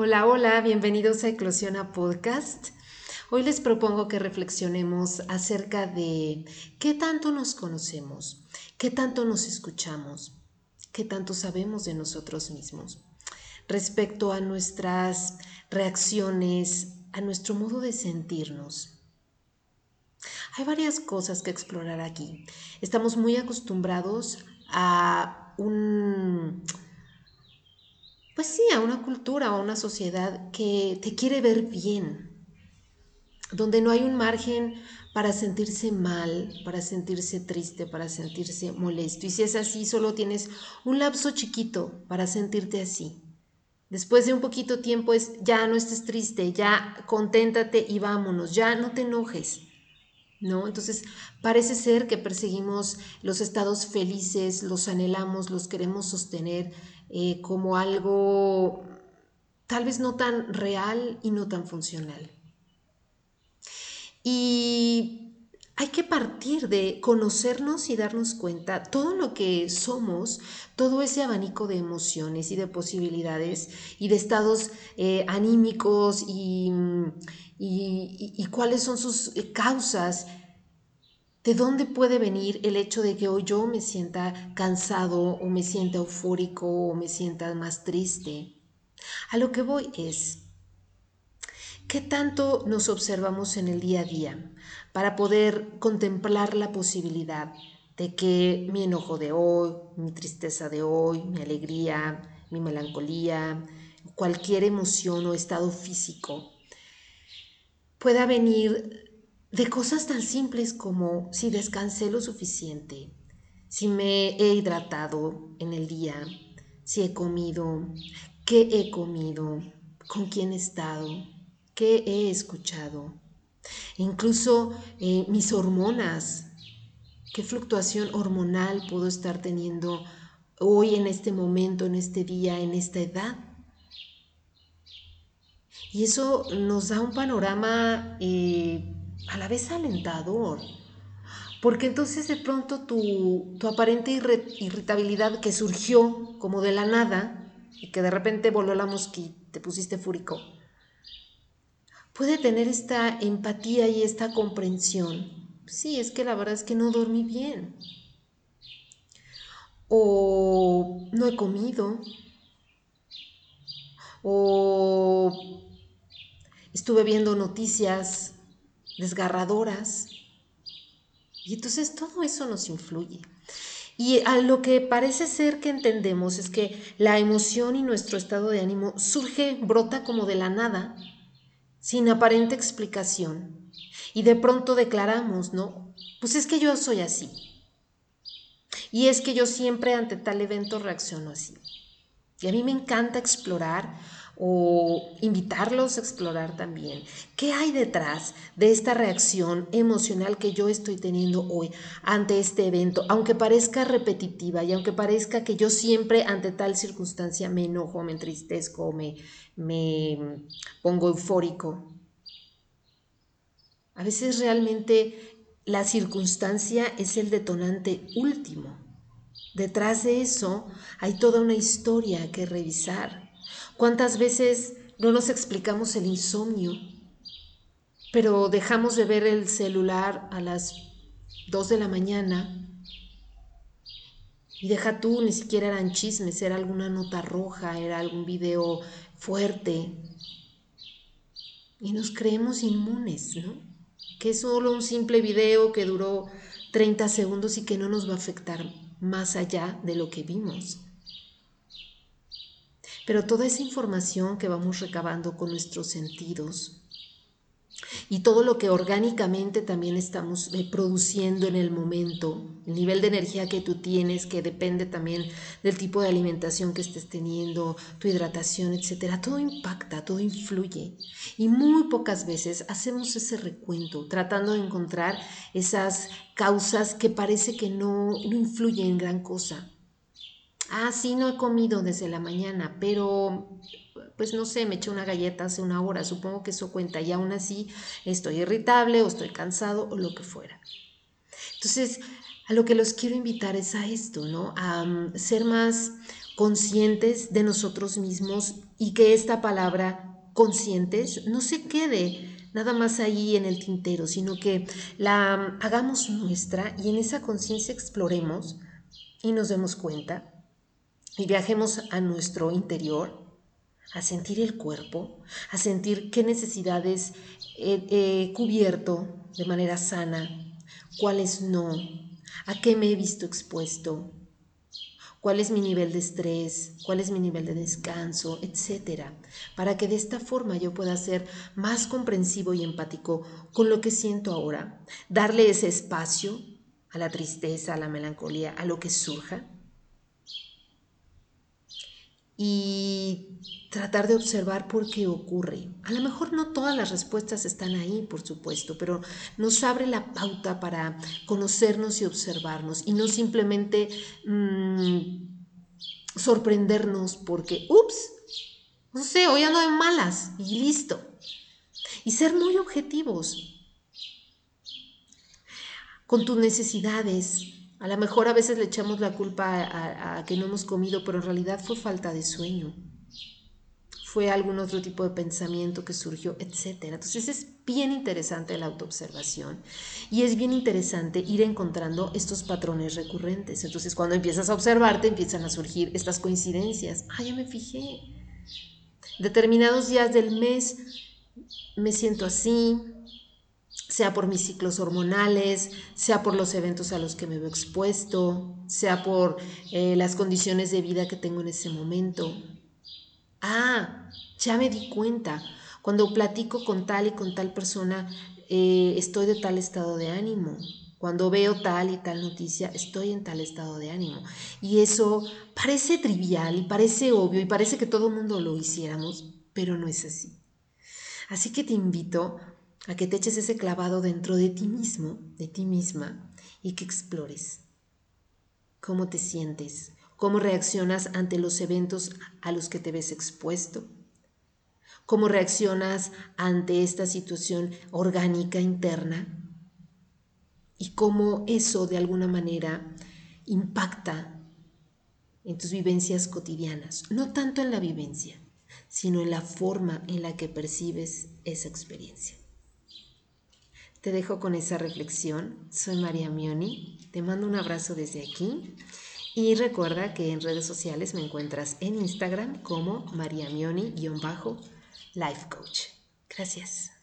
Hola, hola, bienvenidos a Eclosiona Podcast. Hoy les propongo que reflexionemos acerca de qué tanto nos conocemos, qué tanto nos escuchamos, qué tanto sabemos de nosotros mismos respecto a nuestras reacciones, a nuestro modo de sentirnos. Hay varias cosas que explorar aquí. Estamos muy acostumbrados a un pues sí, a una cultura o a una sociedad que te quiere ver bien, donde no hay un margen para sentirse mal, para sentirse triste, para sentirse molesto. Y si es así, solo tienes un lapso chiquito para sentirte así. Después de un poquito tiempo es, ya no estés triste, ya conténtate y vámonos, ya no te enojes. ¿No? Entonces, parece ser que perseguimos los estados felices, los anhelamos, los queremos sostener eh, como algo tal vez no tan real y no tan funcional. Y hay que partir de conocernos y darnos cuenta todo lo que somos, todo ese abanico de emociones y de posibilidades y de estados eh, anímicos y, y, cuáles son sus eh, causas ¿De dónde puede venir el hecho de que hoy yo me sienta cansado o me sienta eufórico o me sienta más triste? A lo que voy es, ¿qué tanto nos observamos en el día a día para poder contemplar la posibilidad de que mi enojo de hoy, mi tristeza de hoy, mi alegría, mi melancolía, cualquier emoción o estado físico pueda venir de cosas tan simples como si descansé lo suficiente, si me he hidratado en el día, si he comido, qué he comido, con quién he estado, qué he escuchado, incluso eh, mis hormonas, qué fluctuación hormonal puedo estar teniendo hoy en este momento, en este día, en esta edad. Y eso nos da un panorama eh, a la vez alentador. Porque entonces de pronto tu, aparente irritabilidad que surgió como de la nada y que de repente voló la mosquita, te pusiste fúrico, puede tener esta empatía y esta comprensión. Sí, es que la verdad es que no dormí bien. O no he comido. O estuve viendo noticias desgarradoras. Y entonces todo eso nos influye. Y a lo que parece ser que entendemos es que la emoción y nuestro estado de ánimo surge, brota como de la nada, sin aparente explicación. Y de pronto declaramos, ¿no? Pues es que yo soy así. Y es que yo siempre ante tal evento reacciono así. Y a mí me encanta explorar o invitarlos a explorar también qué hay detrás de esta reacción emocional que yo estoy teniendo hoy ante este evento, aunque parezca repetitiva y aunque parezca que yo siempre ante tal circunstancia me enojo, me entristezco, me, me pongo eufórico. A veces realmente la circunstancia es el detonante último. Detrás de eso hay toda una historia que revisar ¿Cuántas veces no nos explicamos el insomnio, pero dejamos de ver el celular a las 2 de la mañana y deja tú, ni siquiera eran chismes, era alguna nota roja, era algún video fuerte. Y nos creemos inmunes, ¿no? Que es solo un simple video que duró 30 segundos y que no nos va a afectar más allá de lo que vimos. Pero toda esa información que vamos recabando con nuestros sentidos y todo lo que orgánicamente también estamos eh, produciendo en el momento, el nivel de energía que tú tienes, que depende también del tipo de alimentación que estés teniendo, tu hidratación, etcétera, todo impacta, todo influye. Y muy pocas veces hacemos ese recuento tratando de encontrar esas causas que parece que no, no influyen en gran cosa. Ah, sí, no he comido desde la mañana, pero pues no sé, me eché una galleta hace una hora, supongo que eso cuenta y aún así estoy irritable o estoy cansado o lo que fuera. Entonces, a lo que los quiero invitar es a esto, ¿no? A mm, ser más conscientes de nosotros mismos y que esta palabra conscientes no se quede nada más ahí en el tintero, sino que la hagamos nuestra y en esa conciencia exploremos y nos demos cuenta y viajemos a nuestro interior, a sentir el cuerpo, a sentir qué necesidades he, cubierto de manera sana, cuáles no, a qué me he visto expuesto, cuál es mi nivel de estrés, cuál es mi nivel de descanso, etcétera, para que de esta forma yo pueda ser más comprensivo y empático con lo que siento ahora, darle ese espacio a la tristeza, a la melancolía, a lo que surja y tratar de observar por qué ocurre. A lo mejor no todas las respuestas están ahí, por supuesto, pero nos abre la pauta para conocernos y observarnos y no simplemente mm, sorprendernos porque, ups, no sé, hoy ando de malas y listo. Y ser muy objetivos con tus necesidades, a lo mejor a veces le echamos la culpa a, que no hemos comido, pero en realidad fue falta de sueño. Fue algún otro tipo de pensamiento que surgió, etc. Entonces es bien interesante la autoobservación y es bien interesante ir encontrando estos patrones recurrentes. Entonces cuando empiezas a observarte empiezan a surgir estas coincidencias. Ah, ya me fijé. Determinados días del mes me siento así, sea por mis ciclos hormonales, sea por los eventos a los que me veo expuesto, sea por eh, las condiciones de vida que tengo en ese momento. Ah, ya me di cuenta, cuando platico con tal y con tal persona, eh, estoy de tal estado de ánimo. Cuando veo tal y tal noticia, estoy en tal estado de ánimo. Y eso parece trivial y parece obvio y parece que todo el mundo lo hiciéramos, pero no es así. Así que te invito a que te eches ese clavado dentro de ti mismo, de ti misma, y que explores cómo te sientes, cómo reaccionas ante los eventos a los que te ves expuesto, cómo reaccionas ante esta situación orgánica interna y cómo eso de alguna manera impacta en tus vivencias cotidianas, no tanto en la vivencia, sino en la forma en la que percibes esa experiencia. Te dejo con esa reflexión. Soy María Mioni. Te mando un abrazo desde aquí. Y recuerda que en redes sociales me encuentras en Instagram como María Mioni-Life Coach. Gracias.